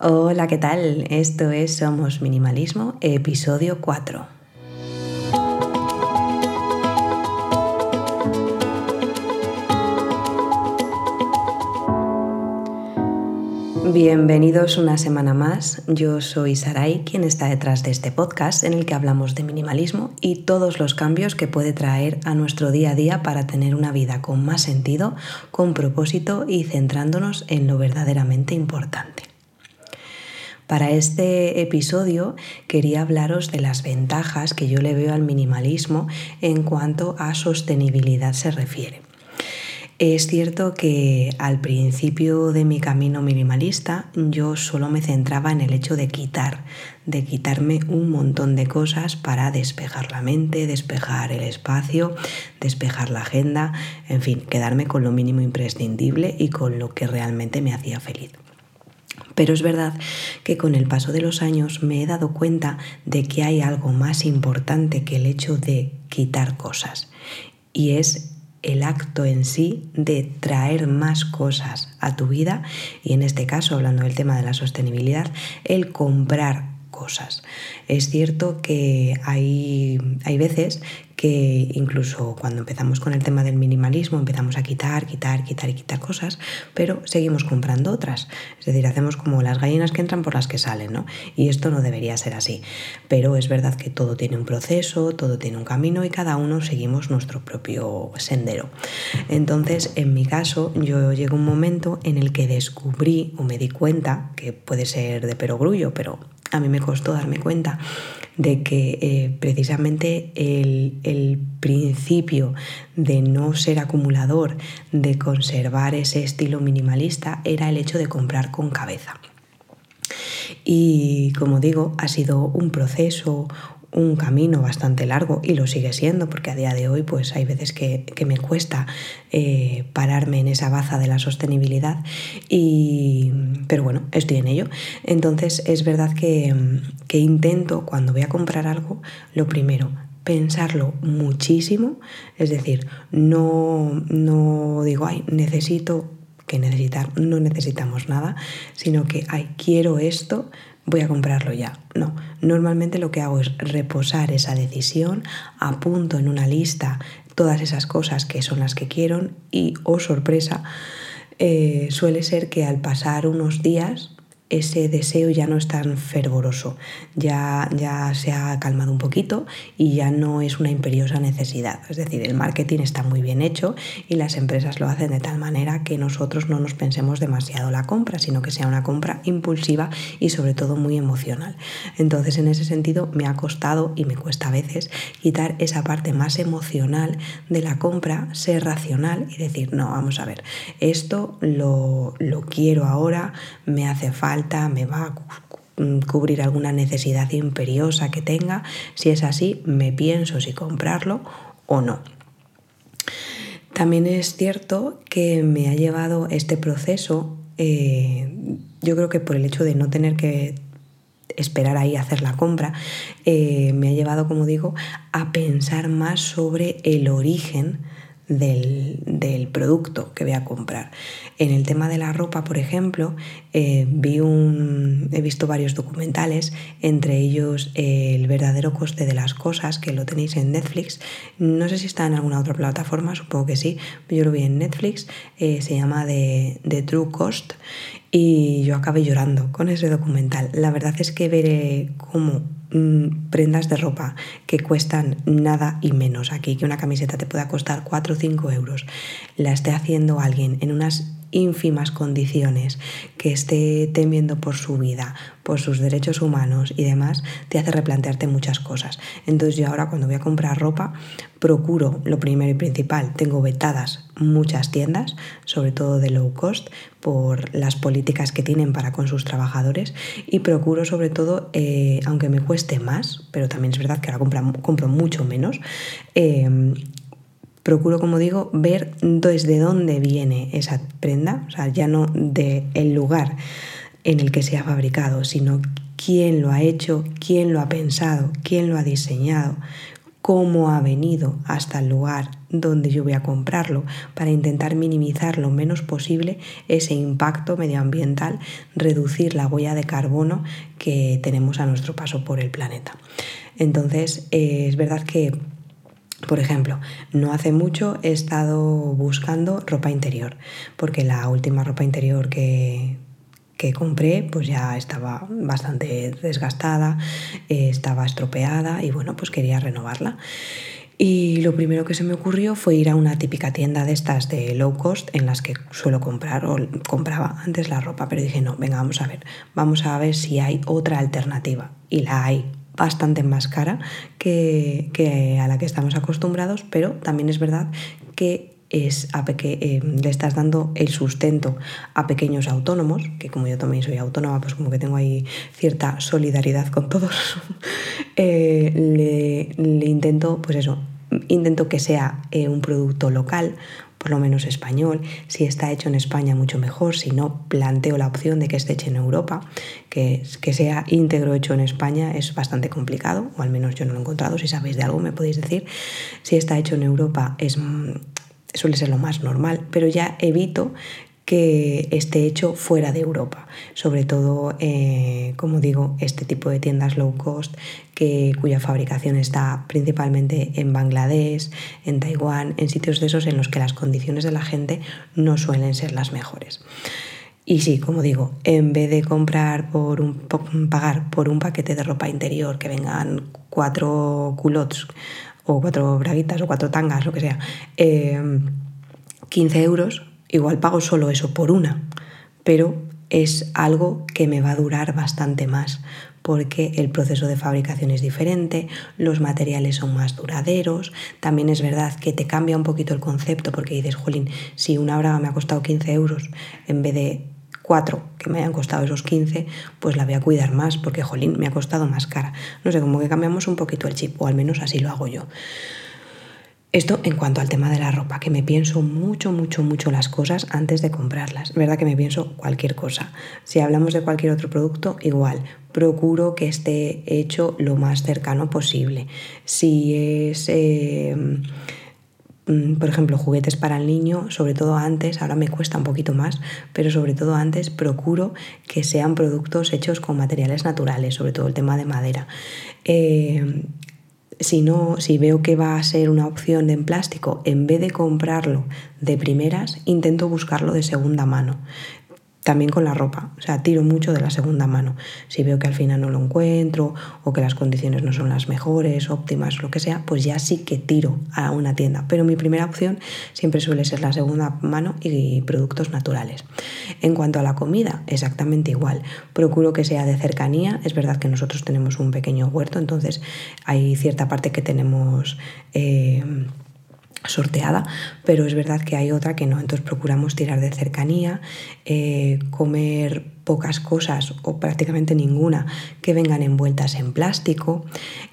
Hola, ¿qué tal? Esto es Somos Minimalismo, episodio 4. Bienvenidos una semana más. Yo soy Sarai, quien está detrás de este podcast en el que hablamos de minimalismo y todos los cambios que puede traer a nuestro día a día para tener una vida con más sentido, con propósito y centrándonos en lo verdaderamente importante. Para este episodio quería hablaros de las ventajas que yo le veo al minimalismo en cuanto a sostenibilidad se refiere. Es cierto que al principio de mi camino minimalista yo solo me centraba en el hecho de quitar, de quitarme un montón de cosas para despejar la mente, despejar el espacio, despejar la agenda, en fin, quedarme con lo mínimo imprescindible y con lo que realmente me hacía feliz. Pero es verdad que con el paso de los años me he dado cuenta de que hay algo más importante que el hecho de quitar cosas. Y es el acto en sí de traer más cosas a tu vida y en este caso, hablando del tema de la sostenibilidad, el comprar cosas. Es cierto que hay, hay veces que incluso cuando empezamos con el tema del minimalismo empezamos a quitar, quitar, quitar y quitar cosas, pero seguimos comprando otras. Es decir, hacemos como las gallinas que entran por las que salen, ¿no? Y esto no debería ser así. Pero es verdad que todo tiene un proceso, todo tiene un camino y cada uno seguimos nuestro propio sendero. Entonces, en mi caso, yo llego un momento en el que descubrí o me di cuenta, que puede ser de perogrullo, pero a mí me costó darme cuenta de que eh, precisamente el, el, principio de no ser acumulador, de conservar ese estilo minimalista, era el hecho de comprar con cabeza. Y como digo, ha sido un proceso, un camino bastante largo y lo sigue siendo porque a día de hoy pues hay veces que, me cuesta eh, pararme en esa baza de la sostenibilidad y pero bueno estoy en ello. Entonces es verdad que, que intento cuando voy a comprar algo lo primero pensarlo muchísimo. Es decir no, no digo ay necesito que necesitar no necesitamos nada sino que ay quiero esto voy a comprarlo ya. No, normalmente lo que hago es reposar esa decisión, apunto en una lista todas esas cosas que son las que quiero y, oh sorpresa, eh, suele ser que al pasar unos días ese deseo ya no es tan fervoroso, ya, ya se ha calmado un poquito y ya no es una imperiosa necesidad. Es decir, el marketing está muy bien hecho y las empresas lo hacen de tal manera que nosotros no nos pensemos demasiado la compra, sino que sea una compra impulsiva y sobre todo muy emocional. Entonces, en ese sentido, me ha costado y me cuesta a veces quitar esa parte más emocional de la compra, ser racional y decir, no, vamos a ver, esto lo, lo quiero ahora, me hace falta me va a cubrir alguna necesidad imperiosa que tenga. Si es así, me pienso si comprarlo o no. También es cierto que me ha llevado este proceso, eh, yo creo que por el hecho de no tener que esperar ahí a hacer la compra, eh, me ha llevado, como digo, a pensar más sobre el origen del, producto que voy a comprar. En el tema de la ropa, por ejemplo, eh, vi un, he visto varios documentales, entre ellos El verdadero coste de las cosas, que lo tenéis en Netflix. No sé si está en alguna otra plataforma, supongo que sí, yo lo vi en Netflix, eh, se llama The, The True Cost y yo acabé llorando con ese documental. La verdad es que veré cómo Mm, prendas de ropa que cuestan nada y menos. Aquí, que una camiseta te pueda costar 4 o 5 euros, la esté haciendo alguien en unas ínfimas condiciones, que esté temiendo por su vida, por sus derechos humanos y demás, te hace replantearte muchas cosas. Entonces yo ahora cuando voy a comprar ropa, procuro lo primero y principal, tengo vetadas muchas tiendas, sobre todo de low cost, por las políticas que tienen para con sus trabajadores y procuro sobre todo, eh, aunque me cueste más, pero también es verdad que ahora compro, mucho menos, eh, procuro, como digo, ver desde dónde viene esa prenda, o sea, ya no del el lugar en el que se ha fabricado, sino quién lo ha hecho, quién lo ha pensado, quién lo ha diseñado, cómo ha venido hasta el lugar donde yo voy a comprarlo para intentar minimizar lo menos posible ese impacto medioambiental, reducir la huella de carbono que tenemos a nuestro paso por el planeta. Entonces, eh, es verdad que por ejemplo, no hace mucho he estado buscando ropa interior, porque la última ropa interior que, que compré pues ya estaba bastante desgastada, eh, estaba estropeada y bueno, pues quería renovarla. Y lo primero que se me ocurrió fue ir a una típica tienda de estas de low cost en las que suelo comprar o compraba antes la ropa, pero dije, no, venga, vamos a ver, vamos a ver si hay otra alternativa. Y la hay bastante más cara que, que a la que estamos acostumbrados, pero también es verdad que es a eh, le estás dando el sustento a pequeños autónomos, que como yo también soy autónoma, pues como que tengo ahí cierta solidaridad con todos, eh, le, intento, pues eso, intento que sea eh, un producto local, por lo menos español, si está hecho en España mucho mejor, si no planteo la opción de que esté hecho en Europa, que, que sea íntegro hecho en España es bastante complicado, o al menos yo no lo he encontrado, si sabéis de algo me podéis decir, si está hecho en Europa es suele ser lo más normal, pero ya evito que esté hecho fuera de Europa, sobre todo, eh, como digo, este tipo de tiendas low cost que, cuya fabricación está principalmente en Bangladesh, en Taiwán, en sitios de esos en los que las condiciones de la gente no suelen ser las mejores. Y sí, como digo, en vez de comprar por un, pagar por un paquete de ropa interior que vengan cuatro culottes o cuatro braguitas o cuatro tangas, lo que sea, 15 eh, euros, igual pago solo eso por una, pero es algo que me va a durar bastante más porque el proceso de fabricación es diferente, los materiales son más duraderos, también es verdad que te cambia un poquito el concepto porque dices, jolín, si una braga me ha costado 15 euros en vez de cuatro que me hayan costado esos 15, pues la voy a cuidar más porque, jolín, me ha costado más cara. No sé, como que cambiamos un poquito el chip, o al menos así lo hago yo. Esto en cuanto al tema de la ropa, que me pienso mucho, mucho, mucho las cosas antes de comprarlas. verdad que me pienso cualquier cosa. Si hablamos de cualquier otro producto, igual. Procuro que esté hecho lo más cercano posible. Si es... Eh, Mm, por ejemplo, juguetes para el niño, sobre todo antes, ahora me cuesta un poquito más, pero sobre todo antes procuro que sean productos hechos con materiales naturales, sobre todo el tema de madera. Eh, si no, si veo que va a ser una opción en plástico, en vez de comprarlo de primeras, intento buscarlo de segunda mano. También con la ropa, o sea, tiro mucho de la segunda mano. Si veo que al final no lo encuentro o que las condiciones no son las mejores, óptimas, lo que sea, pues ya sí que tiro a una tienda. Pero mi primera opción siempre suele ser la segunda mano y productos naturales. En cuanto a la comida, exactamente igual. Procuro que sea de cercanía. Es verdad que nosotros tenemos un pequeño huerto, entonces hay cierta parte que tenemos... Eh, sorteada, pero es verdad que hay otra que no, entonces procuramos tirar de cercanía, eh, comer pocas cosas o prácticamente ninguna que vengan envueltas en plástico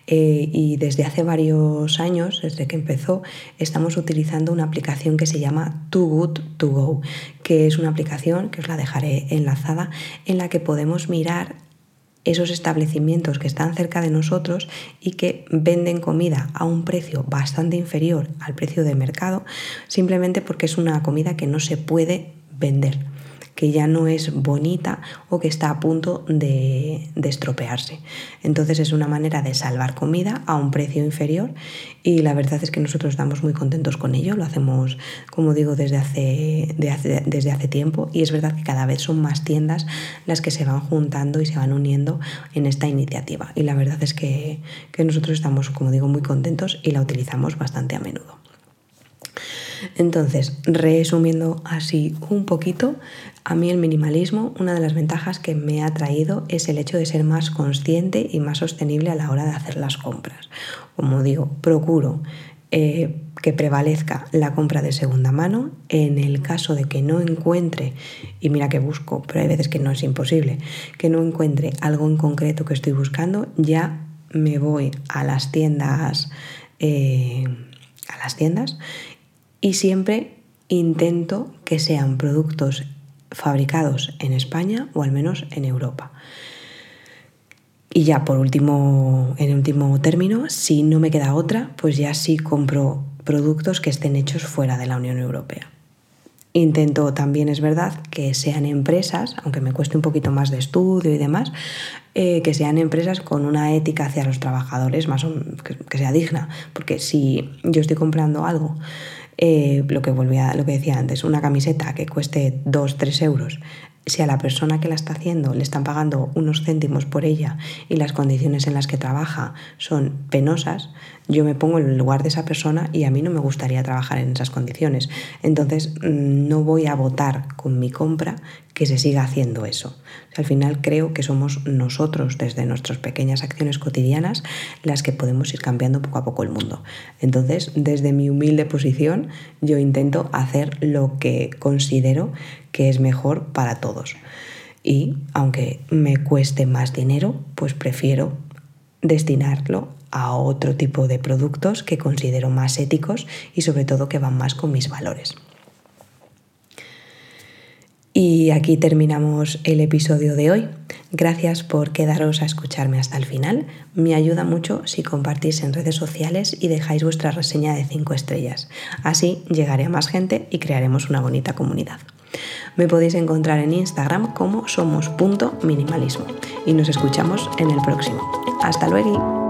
eh, y desde hace varios años, desde que empezó, estamos utilizando una aplicación que se llama Too Good To Go, que es una aplicación que os la dejaré enlazada en la que podemos mirar esos establecimientos que están cerca de nosotros y que venden comida a un precio bastante inferior al precio de mercado, simplemente porque es una comida que no se puede vender que ya no es bonita o que está a punto de, estropearse. Entonces es una manera de salvar comida a un precio inferior y la verdad es que nosotros estamos muy contentos con ello, lo hacemos, como digo, desde hace, desde hace tiempo y es verdad que cada vez son más tiendas las que se van juntando y se van uniendo en esta iniciativa y la verdad es que, que nosotros estamos, como digo, muy contentos y la utilizamos bastante a menudo. Entonces, resumiendo así un poquito, a mí el minimalismo, una de las ventajas que me ha traído es el hecho de ser más consciente y más sostenible a la hora de hacer las compras. Como digo, procuro eh, que prevalezca la compra de segunda mano. En el caso de que no encuentre, y mira que busco, pero hay veces que no es imposible, que no encuentre algo en concreto que estoy buscando, ya me voy a las tiendas. Eh, a las tiendas y siempre intento que sean productos fabricados en España o al menos en Europa. Y ya por último, en último término, si no me queda otra, pues ya sí compro productos que estén hechos fuera de la Unión Europea. Intento también, es verdad, que sean empresas, aunque me cueste un poquito más de estudio y demás, eh, que sean empresas con una ética hacia los trabajadores más que, sea digna. Porque si yo estoy comprando algo, eh, lo, que volvía, lo que decía antes, una camiseta que cueste 2-3 euros, si a la persona que la está haciendo le están pagando unos céntimos por ella y las condiciones en las que trabaja son penosas, yo me pongo en el lugar de esa persona y a mí no me gustaría trabajar en esas condiciones. Entonces mm, no voy a votar con mi compra que se siga haciendo eso. al final creo que somos nosotros, desde nuestras pequeñas acciones cotidianas, las que podemos ir cambiando poco a poco el mundo. Entonces, desde mi humilde posición, yo intento hacer lo que considero que es mejor para todos. Y aunque me cueste más dinero, pues prefiero destinarlo a otro tipo de productos que considero más éticos y sobre todo que van más con mis valores. Y aquí terminamos el episodio de hoy. Gracias por quedaros a escucharme hasta el final. Me ayuda mucho si compartís en redes sociales y dejáis vuestra reseña de 5 estrellas. Así llegaré a más gente y crearemos una bonita comunidad. Me podéis encontrar en Instagram como somos.minimalismo y nos escuchamos en el próximo. Hasta luego.